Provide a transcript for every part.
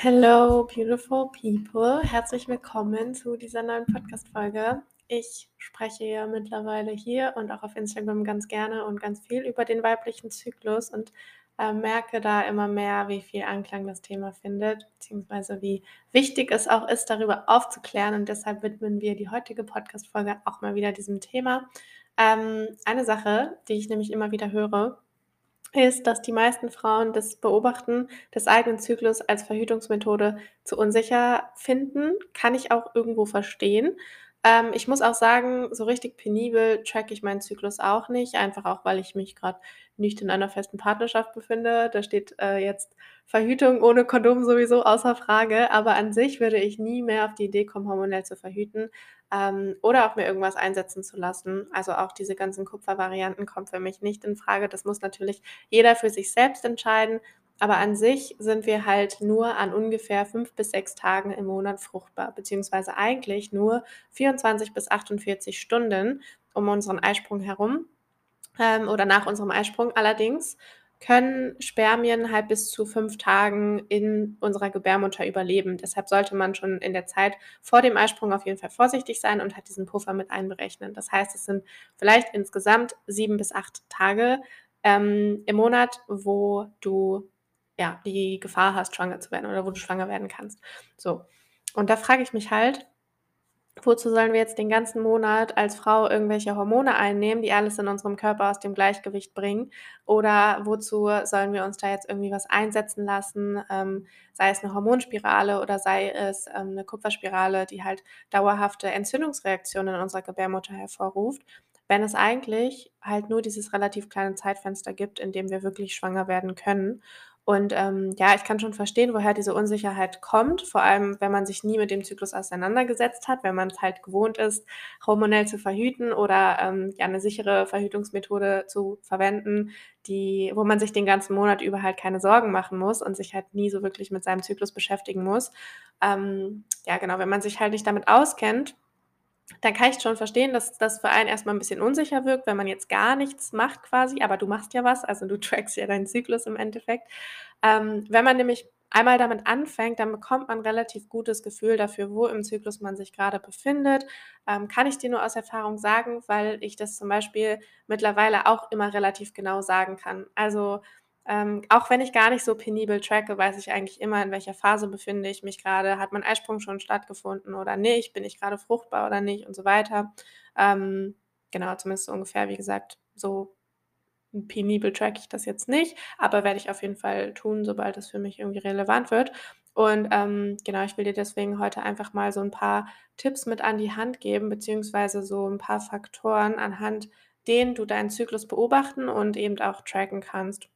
Hello, beautiful people. Herzlich willkommen zu dieser neuen Podcast-Folge. Ich spreche ja mittlerweile hier und auch auf Instagram ganz gerne und ganz viel über den weiblichen Zyklus und äh, merke da immer mehr, wie viel Anklang das Thema findet, beziehungsweise wie wichtig es auch ist, darüber aufzuklären. Und deshalb widmen wir die heutige Podcast-Folge auch mal wieder diesem Thema. Ähm, eine Sache, die ich nämlich immer wieder höre, ist, dass die meisten Frauen das Beobachten des eigenen Zyklus als Verhütungsmethode zu unsicher finden. Kann ich auch irgendwo verstehen. Ähm, ich muss auch sagen, so richtig penibel tracke ich meinen Zyklus auch nicht, einfach auch, weil ich mich gerade nicht in einer festen Partnerschaft befinde. Da steht äh, jetzt Verhütung ohne Kondom sowieso außer Frage, aber an sich würde ich nie mehr auf die Idee kommen, hormonell zu verhüten ähm, oder auch mir irgendwas einsetzen zu lassen. Also auch diese ganzen Kupfervarianten kommen für mich nicht in Frage. Das muss natürlich jeder für sich selbst entscheiden. Aber an sich sind wir halt nur an ungefähr fünf bis sechs Tagen im Monat fruchtbar, beziehungsweise eigentlich nur 24 bis 48 Stunden um unseren Eisprung herum ähm, oder nach unserem Eisprung. Allerdings können Spermien halt bis zu fünf Tagen in unserer Gebärmutter überleben. Deshalb sollte man schon in der Zeit vor dem Eisprung auf jeden Fall vorsichtig sein und hat diesen Puffer mit einberechnen. Das heißt, es sind vielleicht insgesamt sieben bis acht Tage ähm, im Monat, wo du ja die Gefahr hast, schwanger zu werden oder wo du schwanger werden kannst. So. Und da frage ich mich halt, wozu sollen wir jetzt den ganzen Monat als Frau irgendwelche Hormone einnehmen, die alles in unserem Körper aus dem Gleichgewicht bringen? Oder wozu sollen wir uns da jetzt irgendwie was einsetzen lassen, ähm, sei es eine Hormonspirale oder sei es ähm, eine Kupferspirale, die halt dauerhafte Entzündungsreaktionen in unserer Gebärmutter hervorruft, wenn es eigentlich halt nur dieses relativ kleine Zeitfenster gibt, in dem wir wirklich schwanger werden können. Und ähm, ja, ich kann schon verstehen, woher diese Unsicherheit kommt, vor allem wenn man sich nie mit dem Zyklus auseinandergesetzt hat, wenn man es halt gewohnt ist, hormonell zu verhüten oder ähm, ja eine sichere Verhütungsmethode zu verwenden, die, wo man sich den ganzen Monat über halt keine Sorgen machen muss und sich halt nie so wirklich mit seinem Zyklus beschäftigen muss. Ähm, ja, genau, wenn man sich halt nicht damit auskennt, dann kann ich schon verstehen, dass das für einen erstmal ein bisschen unsicher wirkt, wenn man jetzt gar nichts macht quasi, aber du machst ja was, also du trackst ja deinen Zyklus im Endeffekt. Ähm, wenn man nämlich einmal damit anfängt, dann bekommt man relativ gutes Gefühl dafür, wo im Zyklus man sich gerade befindet. Ähm, kann ich dir nur aus Erfahrung sagen, weil ich das zum Beispiel mittlerweile auch immer relativ genau sagen kann. Also ähm, auch wenn ich gar nicht so penibel tracke, weiß ich eigentlich immer, in welcher Phase befinde ich mich gerade. Hat mein Eisprung schon stattgefunden oder nicht? Bin ich gerade fruchtbar oder nicht? Und so weiter. Ähm, genau, zumindest so ungefähr, wie gesagt, so penibel tracke ich das jetzt nicht, aber werde ich auf jeden Fall tun, sobald es für mich irgendwie relevant wird. Und ähm, genau, ich will dir deswegen heute einfach mal so ein paar Tipps mit an die Hand geben, beziehungsweise so ein paar Faktoren, anhand denen du deinen Zyklus beobachten und eben auch tracken kannst.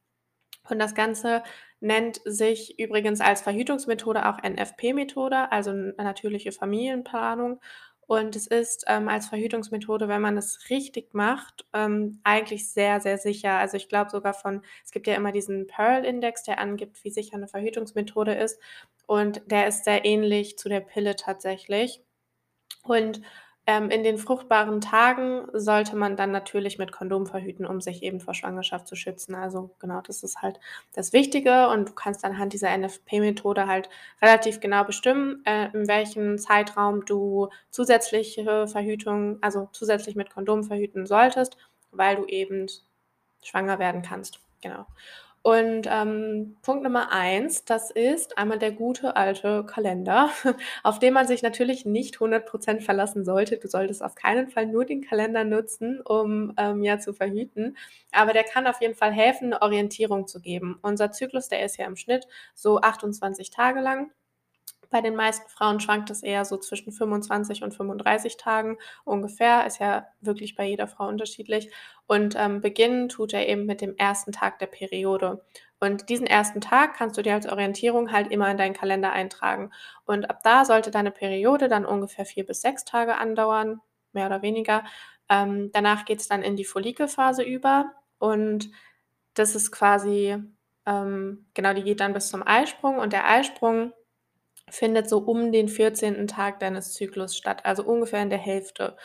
Und das Ganze nennt sich übrigens als Verhütungsmethode auch NFP-Methode, also natürliche Familienplanung. Und es ist ähm, als Verhütungsmethode, wenn man es richtig macht, ähm, eigentlich sehr, sehr sicher. Also ich glaube sogar von, es gibt ja immer diesen Pearl-Index, der angibt, wie sicher eine Verhütungsmethode ist. Und der ist sehr ähnlich zu der Pille tatsächlich. Und ähm, in den fruchtbaren Tagen sollte man dann natürlich mit Kondom verhüten, um sich eben vor Schwangerschaft zu schützen. Also genau, das ist halt das Wichtige und du kannst anhand dieser NFP-Methode halt relativ genau bestimmen, äh, in welchem Zeitraum du zusätzliche Verhütung, also zusätzlich mit Kondom verhüten solltest, weil du eben schwanger werden kannst. Genau. Und ähm, Punkt Nummer eins, das ist einmal der gute alte Kalender, auf den man sich natürlich nicht 100% verlassen sollte. Du solltest auf keinen Fall nur den Kalender nutzen, um ähm, ja zu verhüten. Aber der kann auf jeden Fall helfen, eine Orientierung zu geben. Unser Zyklus, der ist ja im Schnitt so 28 Tage lang. Bei den meisten Frauen schwankt es eher so zwischen 25 und 35 Tagen ungefähr. Ist ja wirklich bei jeder Frau unterschiedlich. Und ähm, beginnen tut er eben mit dem ersten Tag der Periode. Und diesen ersten Tag kannst du dir als Orientierung halt immer in deinen Kalender eintragen. Und ab da sollte deine Periode dann ungefähr vier bis sechs Tage andauern, mehr oder weniger. Ähm, danach geht es dann in die Follikelphase über. Und das ist quasi, ähm, genau, die geht dann bis zum Eisprung. Und der Eisprung findet so um den 14. Tag deines Zyklus statt, also ungefähr in der Hälfte.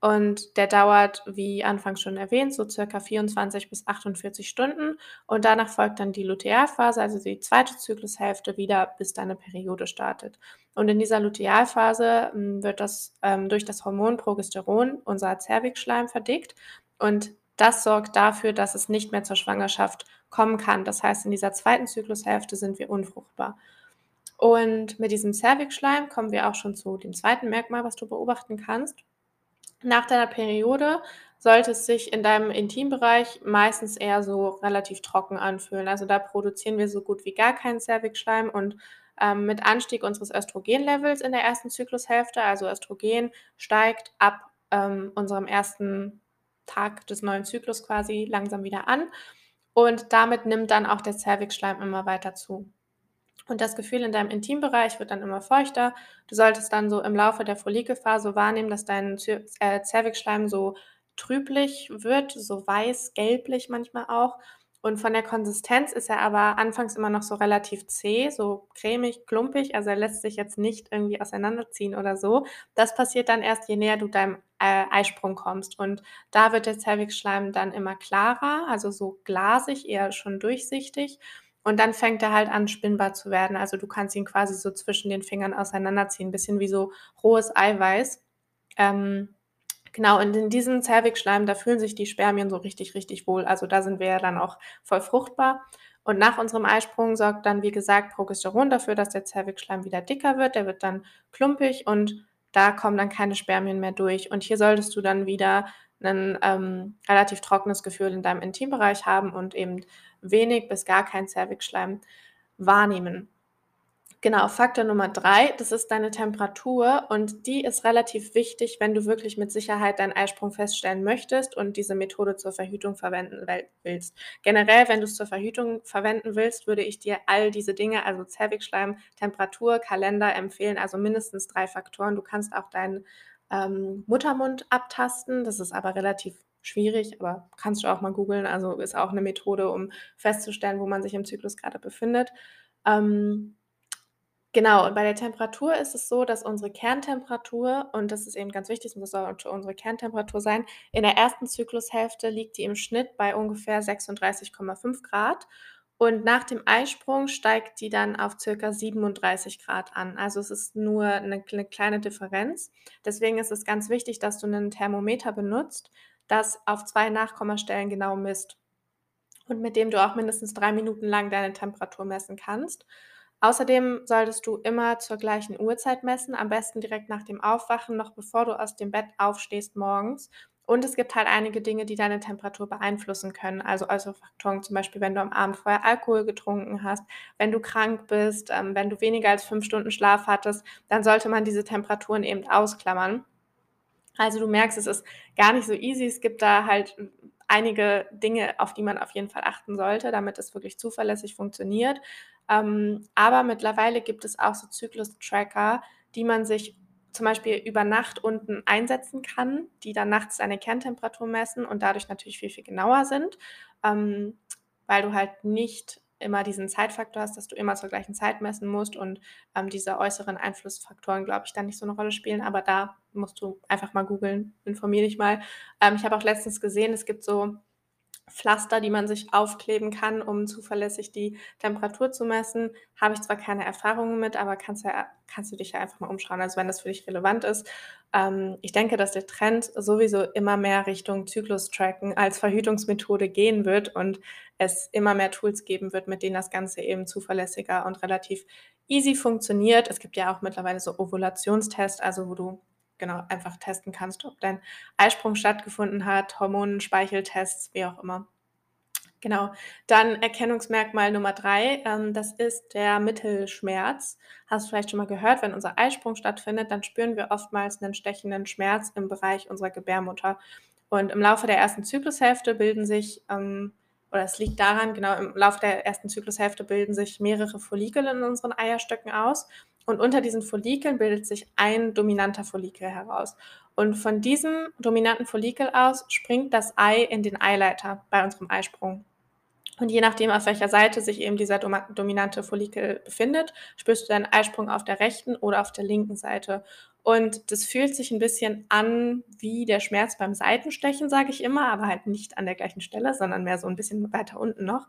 Und der dauert, wie anfangs schon erwähnt, so circa 24 bis 48 Stunden. Und danach folgt dann die Lutealphase, also die zweite Zyklushälfte wieder, bis deine Periode startet. Und in dieser Lutealphase hm, wird das ähm, durch das Hormon Progesteron unser Zervixschleim verdickt. Und das sorgt dafür, dass es nicht mehr zur Schwangerschaft kommen kann. Das heißt, in dieser zweiten Zyklushälfte sind wir unfruchtbar. Und mit diesem Zervixschleim kommen wir auch schon zu dem zweiten Merkmal, was du beobachten kannst. Nach deiner Periode sollte es sich in deinem Intimbereich meistens eher so relativ trocken anfühlen. Also da produzieren wir so gut wie gar keinen Cervixschleim und ähm, mit Anstieg unseres Östrogenlevels in der ersten Zyklushälfte, also Östrogen steigt ab ähm, unserem ersten Tag des neuen Zyklus quasi langsam wieder an und damit nimmt dann auch der Cervixschleim immer weiter zu. Und das Gefühl in deinem Intimbereich wird dann immer feuchter. Du solltest dann so im Laufe der Follikelphase wahrnehmen, dass dein äh, Zervixschleim so trüblich wird, so weiß, gelblich manchmal auch. Und von der Konsistenz ist er aber anfangs immer noch so relativ zäh, so cremig, klumpig. Also er lässt sich jetzt nicht irgendwie auseinanderziehen oder so. Das passiert dann erst, je näher du deinem äh, Eisprung kommst. Und da wird der Zervixschleim dann immer klarer, also so glasig, eher schon durchsichtig. Und dann fängt er halt an, spinnbar zu werden. Also du kannst ihn quasi so zwischen den Fingern auseinanderziehen, ein bisschen wie so rohes Eiweiß. Ähm, genau, und in diesem Zervixschleim, da fühlen sich die Spermien so richtig, richtig wohl. Also da sind wir ja dann auch voll fruchtbar. Und nach unserem Eisprung sorgt dann, wie gesagt, Progesteron dafür, dass der Zervixschleim wieder dicker wird. Der wird dann klumpig und da kommen dann keine Spermien mehr durch. Und hier solltest du dann wieder ein ähm, relativ trockenes Gefühl in deinem Intimbereich haben und eben wenig bis gar kein Cervixschleim wahrnehmen. Genau, Faktor Nummer drei, das ist deine Temperatur und die ist relativ wichtig, wenn du wirklich mit Sicherheit deinen Eisprung feststellen möchtest und diese Methode zur Verhütung verwenden willst. Generell, wenn du es zur Verhütung verwenden willst, würde ich dir all diese Dinge, also Cervixschleim, Temperatur, Kalender empfehlen, also mindestens drei Faktoren. Du kannst auch deinen ähm, Muttermund abtasten. Das ist aber relativ schwierig, aber kannst du auch mal googeln. Also ist auch eine Methode, um festzustellen, wo man sich im Zyklus gerade befindet. Ähm, genau, und bei der Temperatur ist es so, dass unsere Kerntemperatur, und das ist eben ganz wichtig, das soll unsere Kerntemperatur sein, in der ersten Zyklushälfte liegt die im Schnitt bei ungefähr 36,5 Grad. Und nach dem Eisprung steigt die dann auf circa 37 Grad an. Also es ist nur eine, eine kleine Differenz. Deswegen ist es ganz wichtig, dass du einen Thermometer benutzt, das auf zwei Nachkommastellen genau misst und mit dem du auch mindestens drei Minuten lang deine Temperatur messen kannst. Außerdem solltest du immer zur gleichen Uhrzeit messen, am besten direkt nach dem Aufwachen, noch bevor du aus dem Bett aufstehst morgens und es gibt halt einige Dinge, die deine Temperatur beeinflussen können. Also äußere Faktoren, zum Beispiel, wenn du am Abend vorher Alkohol getrunken hast, wenn du krank bist, ähm, wenn du weniger als fünf Stunden Schlaf hattest, dann sollte man diese Temperaturen eben ausklammern. Also du merkst, es ist gar nicht so easy. Es gibt da halt einige Dinge, auf die man auf jeden Fall achten sollte, damit es wirklich zuverlässig funktioniert. Ähm, aber mittlerweile gibt es auch so Zyklus-Tracker, die man sich zum Beispiel über Nacht unten einsetzen kann, die dann nachts deine Kerntemperatur messen und dadurch natürlich viel, viel genauer sind, ähm, weil du halt nicht immer diesen Zeitfaktor hast, dass du immer zur gleichen Zeit messen musst und ähm, diese äußeren Einflussfaktoren, glaube ich, dann nicht so eine Rolle spielen. Aber da musst du einfach mal googeln, informiere dich mal. Ähm, ich habe auch letztens gesehen, es gibt so Pflaster, die man sich aufkleben kann, um zuverlässig die Temperatur zu messen. Habe ich zwar keine Erfahrungen mit, aber kannst, ja, kannst du dich ja einfach mal umschauen, also wenn das für dich relevant ist. Ähm, ich denke, dass der Trend sowieso immer mehr Richtung Zyklus-Tracken als Verhütungsmethode gehen wird und es immer mehr Tools geben wird, mit denen das Ganze eben zuverlässiger und relativ easy funktioniert. Es gibt ja auch mittlerweile so Ovulationstests, also wo du genau einfach testen kannst, ob dein Eisprung stattgefunden hat, Hormonen, Speicheltests, wie auch immer. Genau. Dann Erkennungsmerkmal Nummer drei, ähm, das ist der Mittelschmerz. Hast du vielleicht schon mal gehört, wenn unser Eisprung stattfindet, dann spüren wir oftmals einen stechenden Schmerz im Bereich unserer Gebärmutter. Und im Laufe der ersten Zyklushälfte bilden sich, ähm, oder es liegt daran, genau, im Laufe der ersten Zyklushälfte bilden sich mehrere Follikel in unseren Eierstöcken aus. Und unter diesen Follikeln bildet sich ein dominanter Follikel heraus. Und von diesem dominanten Follikel aus springt das Ei in den Eileiter bei unserem Eisprung. Und je nachdem, auf welcher Seite sich eben dieser dominante Follikel befindet, spürst du deinen Eisprung auf der rechten oder auf der linken Seite. Und das fühlt sich ein bisschen an wie der Schmerz beim Seitenstechen, sage ich immer, aber halt nicht an der gleichen Stelle, sondern mehr so ein bisschen weiter unten noch.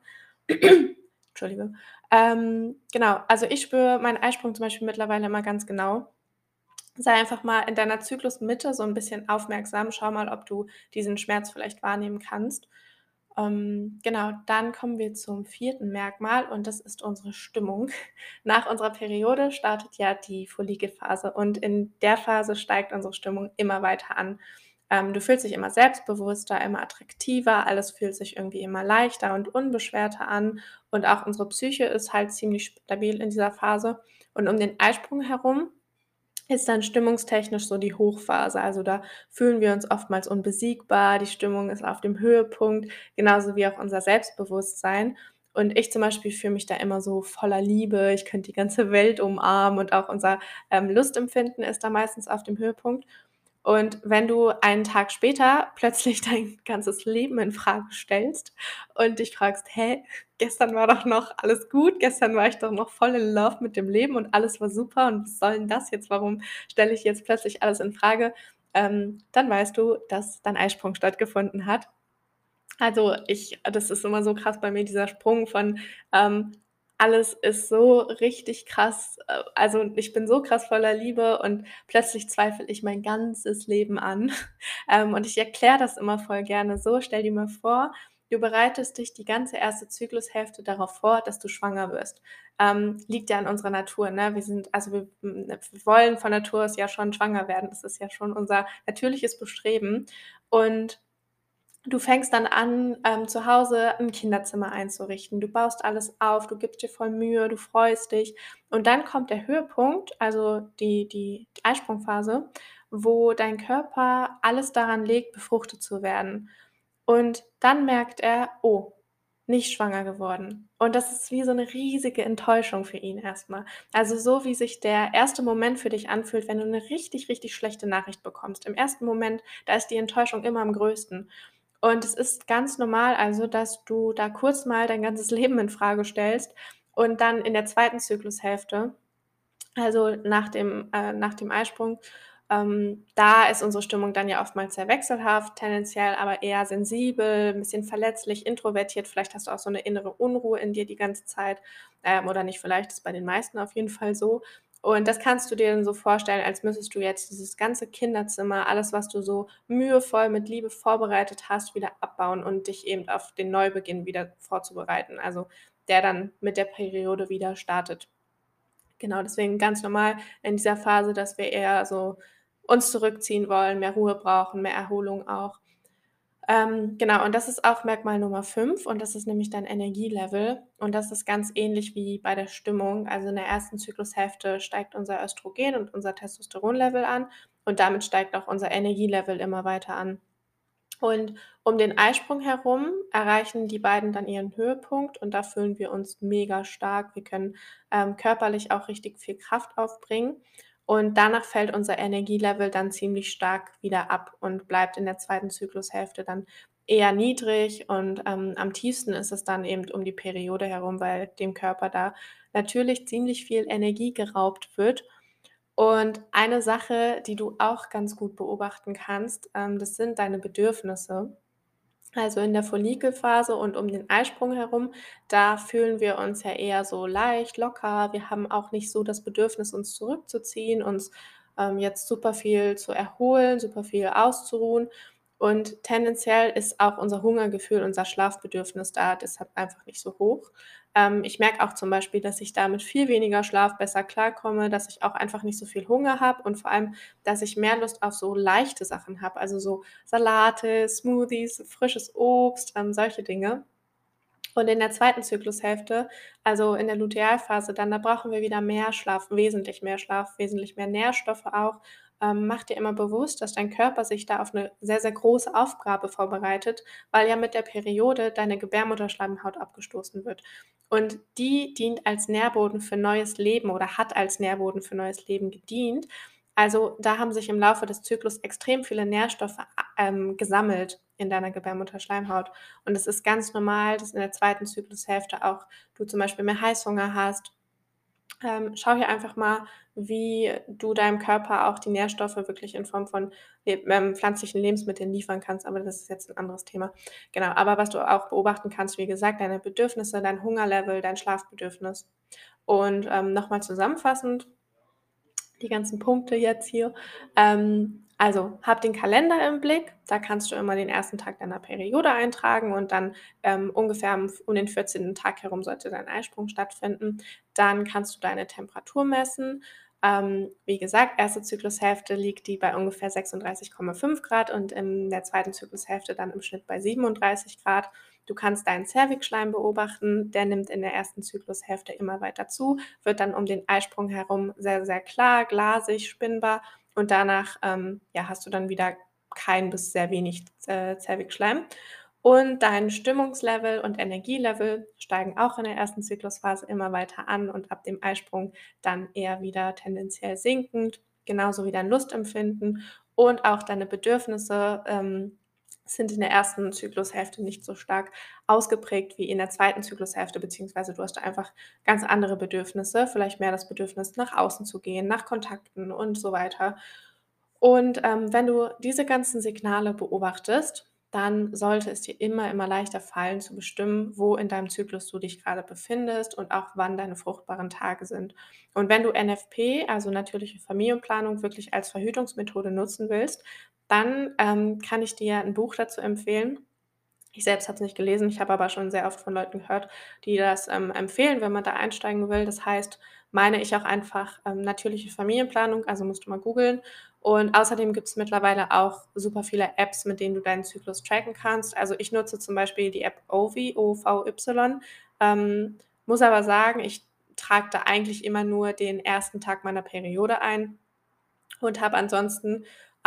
Entschuldige. Ähm, genau, also ich spüre meinen Eisprung zum Beispiel mittlerweile immer ganz genau. Sei einfach mal in deiner Zyklusmitte so ein bisschen aufmerksam. Schau mal, ob du diesen Schmerz vielleicht wahrnehmen kannst. Ähm, genau, dann kommen wir zum vierten Merkmal und das ist unsere Stimmung. Nach unserer Periode startet ja die Follikelphase und in der Phase steigt unsere Stimmung immer weiter an. Ähm, du fühlst dich immer selbstbewusster, immer attraktiver, alles fühlt sich irgendwie immer leichter und unbeschwerter an und auch unsere Psyche ist halt ziemlich stabil in dieser Phase. Und um den Eisprung herum ist dann stimmungstechnisch so die Hochphase. Also da fühlen wir uns oftmals unbesiegbar, die Stimmung ist auf dem Höhepunkt, genauso wie auch unser Selbstbewusstsein. Und ich zum Beispiel fühle mich da immer so voller Liebe, ich könnte die ganze Welt umarmen und auch unser ähm, Lustempfinden ist da meistens auf dem Höhepunkt. Und wenn du einen Tag später plötzlich dein ganzes Leben in Frage stellst und dich fragst, hä, gestern war doch noch alles gut, gestern war ich doch noch voll in Love mit dem Leben und alles war super und was soll denn das jetzt? Warum stelle ich jetzt plötzlich alles in Frage? Ähm, dann weißt du, dass dein Eisprung stattgefunden hat. Also ich, das ist immer so krass bei mir, dieser Sprung von ähm, alles ist so richtig krass. Äh, also ich bin so krass voller Liebe und plötzlich zweifle ich mein ganzes Leben an. Ähm, und ich erkläre das immer voll gerne so. Stell dir mal vor, du bereitest dich die ganze erste Zyklushälfte darauf vor, dass du schwanger wirst. Ähm, liegt ja in unserer Natur. Ne? Wir sind, also wir, wir wollen von Natur aus ja schon schwanger werden. Das ist ja schon unser natürliches Bestreben. Und Du fängst dann an, ähm, zu Hause ein Kinderzimmer einzurichten. Du baust alles auf, du gibst dir voll Mühe, du freust dich. Und dann kommt der Höhepunkt, also die, die, die Eisprungphase, wo dein Körper alles daran legt, befruchtet zu werden. Und dann merkt er, oh, nicht schwanger geworden. Und das ist wie so eine riesige Enttäuschung für ihn erstmal. Also so wie sich der erste Moment für dich anfühlt, wenn du eine richtig, richtig schlechte Nachricht bekommst. Im ersten Moment, da ist die Enttäuschung immer am größten. Und es ist ganz normal also, dass du da kurz mal dein ganzes Leben in Frage stellst und dann in der zweiten Zyklushälfte, also nach dem, äh, nach dem Eisprung, ähm, da ist unsere Stimmung dann ja oftmals sehr wechselhaft, tendenziell aber eher sensibel, ein bisschen verletzlich, introvertiert. Vielleicht hast du auch so eine innere Unruhe in dir die ganze Zeit. Ähm, oder nicht, vielleicht ist bei den meisten auf jeden Fall so. Und das kannst du dir dann so vorstellen, als müsstest du jetzt dieses ganze Kinderzimmer, alles, was du so mühevoll mit Liebe vorbereitet hast, wieder abbauen und dich eben auf den Neubeginn wieder vorzubereiten. Also der dann mit der Periode wieder startet. Genau, deswegen ganz normal in dieser Phase, dass wir eher so uns zurückziehen wollen, mehr Ruhe brauchen, mehr Erholung auch. Ähm, genau, und das ist auch Merkmal Nummer 5 und das ist nämlich dein Energielevel. Und das ist ganz ähnlich wie bei der Stimmung. Also in der ersten Zyklushälfte steigt unser Östrogen und unser Testosteronlevel an und damit steigt auch unser Energielevel immer weiter an. Und um den Eisprung herum erreichen die beiden dann ihren Höhepunkt und da fühlen wir uns mega stark. Wir können ähm, körperlich auch richtig viel Kraft aufbringen. Und danach fällt unser Energielevel dann ziemlich stark wieder ab und bleibt in der zweiten Zyklushälfte dann eher niedrig. Und ähm, am tiefsten ist es dann eben um die Periode herum, weil dem Körper da natürlich ziemlich viel Energie geraubt wird. Und eine Sache, die du auch ganz gut beobachten kannst, ähm, das sind deine Bedürfnisse. Also in der Follikelphase und um den Eisprung herum, da fühlen wir uns ja eher so leicht, locker. Wir haben auch nicht so das Bedürfnis, uns zurückzuziehen, uns ähm, jetzt super viel zu erholen, super viel auszuruhen. Und tendenziell ist auch unser Hungergefühl, unser Schlafbedürfnis da deshalb einfach nicht so hoch. Ähm, ich merke auch zum Beispiel, dass ich da mit viel weniger Schlaf besser klarkomme, dass ich auch einfach nicht so viel Hunger habe und vor allem, dass ich mehr Lust auf so leichte Sachen habe, also so Salate, Smoothies, frisches Obst, ähm, solche Dinge. Und in der zweiten Zyklushälfte, also in der Lutealphase, dann da brauchen wir wieder mehr Schlaf, wesentlich mehr Schlaf, wesentlich mehr Nährstoffe auch ähm, mach dir immer bewusst, dass dein Körper sich da auf eine sehr, sehr große Aufgabe vorbereitet, weil ja mit der Periode deine Gebärmutterschleimhaut abgestoßen wird. Und die dient als Nährboden für neues Leben oder hat als Nährboden für neues Leben gedient. Also da haben sich im Laufe des Zyklus extrem viele Nährstoffe ähm, gesammelt in deiner Gebärmutterschleimhaut. Und es ist ganz normal, dass in der zweiten Zyklushälfte auch du zum Beispiel mehr Heißhunger hast Ähm, schau hier einfach mal, wie du deinem Körper auch die Nährstoffe wirklich in Form von ähm, pflanzlichen Lebensmitteln liefern kannst, aber das ist jetzt ein anderes Thema. Genau, aber was du auch beobachten kannst, wie gesagt, deine Bedürfnisse, dein Hungerlevel, dein Schlafbedürfnis. Und, ähm, noch zusammenfassend die ganzen Punkte jetzt hier. Ähm, also, hab den Kalender im Blick. Da kannst du immer den ersten Tag deiner Periode eintragen und dann, ähm, ungefähr um den 14. Tag herum sollte dein Eisprung stattfinden. Dann kannst du deine Temperatur messen. Ähm, wie gesagt, erste Zyklushälfte liegt die bei ungefähr 36,5 Grad und in der zweiten Zyklushälfte dann im Schnitt bei 37 Grad. Du kannst deinen Zervixschleim beobachten, der nimmt in der ersten Zyklushälfte immer weiter zu, wird dann um den Eisprung herum sehr, sehr klar, glasig, spinnbar und danach ähm, ja, hast du dann wieder kein bis sehr wenig äh, Zervixschleim. Und dein Stimmungslevel und Energielevel steigen auch in der ersten Zyklusphase immer weiter an und ab dem Eisprung dann eher wieder tendenziell sinkend, genauso wie dein Lustempfinden und auch deine Bedürfnisse ähm, sind in der ersten Zyklushälfte nicht so stark ausgeprägt wie in der zweiten Zyklushälfte, beziehungsweise du hast einfach ganz andere Bedürfnisse, vielleicht mehr das Bedürfnis, nach außen zu gehen, nach Kontakten und so weiter. Und ähm, wenn du diese ganzen Signale beobachtest, dann sollte es dir immer, immer leichter fallen zu bestimmen, wo in deinem Zyklus du dich gerade befindest und auch wann deine fruchtbaren Tage sind. Und wenn du NFP, also natürliche Familienplanung, wirklich als Verhütungsmethode nutzen willst, dann ähm, kann ich dir ein Buch dazu empfehlen. Ich selbst habe es nicht gelesen, ich habe aber schon sehr oft von Leuten gehört, die das ähm, empfehlen, wenn man da einsteigen will. Das heißt, meine ich auch einfach ähm, natürliche Familienplanung, also musst du mal googeln. Und außerdem gibt es mittlerweile auch super viele Apps, mit denen du deinen Zyklus tracken kannst. Also ich nutze zum Beispiel die App OVY, O-V-Y, ähm, muss aber sagen, ich trage da eigentlich immer nur den ersten Tag meiner Periode ein und habe ansonsten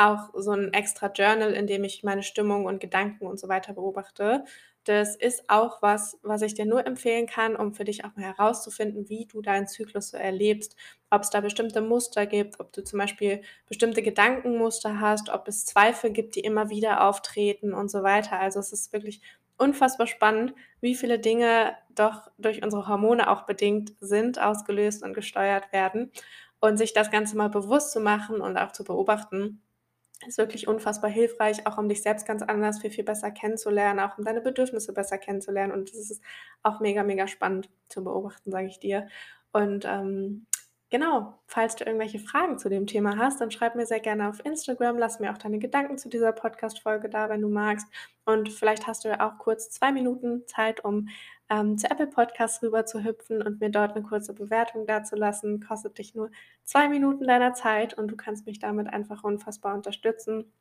auch so ein extra Journal, in dem ich meine Stimmung und Gedanken und so weiter beobachte. Das ist auch was, was ich dir nur empfehlen kann, um für dich auch mal herauszufinden, wie du deinen Zyklus so erlebst, ob es da bestimmte Muster gibt, ob du zum Beispiel bestimmte Gedankenmuster hast, ob es Zweifel gibt, die immer wieder auftreten und so weiter. Also es ist wirklich unfassbar spannend, wie viele Dinge doch durch unsere Hormone auch bedingt sind, ausgelöst und gesteuert werden. Und sich das Ganze mal bewusst zu machen und auch zu beobachten, ist wirklich unfassbar hilfreich, auch um dich selbst ganz anders viel, viel besser kennenzulernen, auch um deine Bedürfnisse besser kennenzulernen. Und das ist auch mega, mega spannend zu beobachten, sage ich dir. Und ähm, genau, falls du irgendwelche Fragen zu dem Thema hast, dann schreib mir sehr gerne auf Instagram. Lass mir auch deine Gedanken zu dieser Podcast-Folge da, wenn du magst. Und vielleicht hast du ja auch kurz zwei Minuten Zeit, um ähm, zu Apple Podcasts rüber zu hüpfen und mir dort eine kurze Bewertung dazulassen. Kostet dich nur zwei Minuten deiner Zeit und du kannst mich damit einfach unfassbar unterstützen.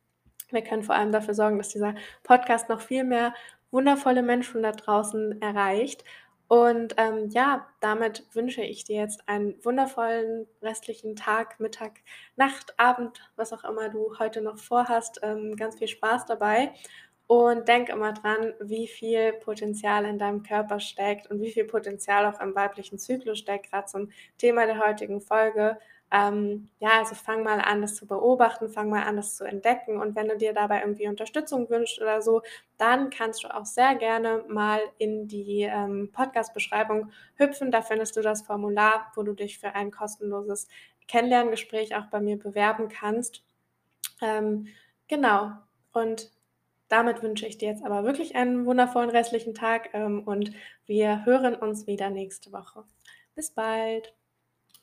Wir können vor allem dafür sorgen, dass dieser Podcast noch viel mehr wundervolle Menschen da draußen erreicht. Und ähm, ja, damit wünsche ich dir jetzt einen wundervollen restlichen Tag, Mittag, Nacht, Abend, was auch immer du heute noch vorhast. Ähm, ganz viel Spaß dabei. Und denk immer dran, wie viel Potenzial in deinem Körper steckt und wie viel Potenzial auch im weiblichen Zyklus steckt, gerade zum Thema der heutigen Folge. Ähm, ja, also fang mal an, das zu beobachten, fang mal an, das zu entdecken. Und wenn du dir dabei irgendwie Unterstützung wünschst oder so, dann kannst du auch sehr gerne mal in die ähm, Podcast-Beschreibung hüpfen. Da findest du das Formular, wo du dich für ein kostenloses Kennenlerngespräch auch bei mir bewerben kannst. Ähm, genau. Und damit wünsche ich dir jetzt aber wirklich einen wundervollen restlichen Tag ähm, und wir hören uns wieder nächste Woche. Bis bald.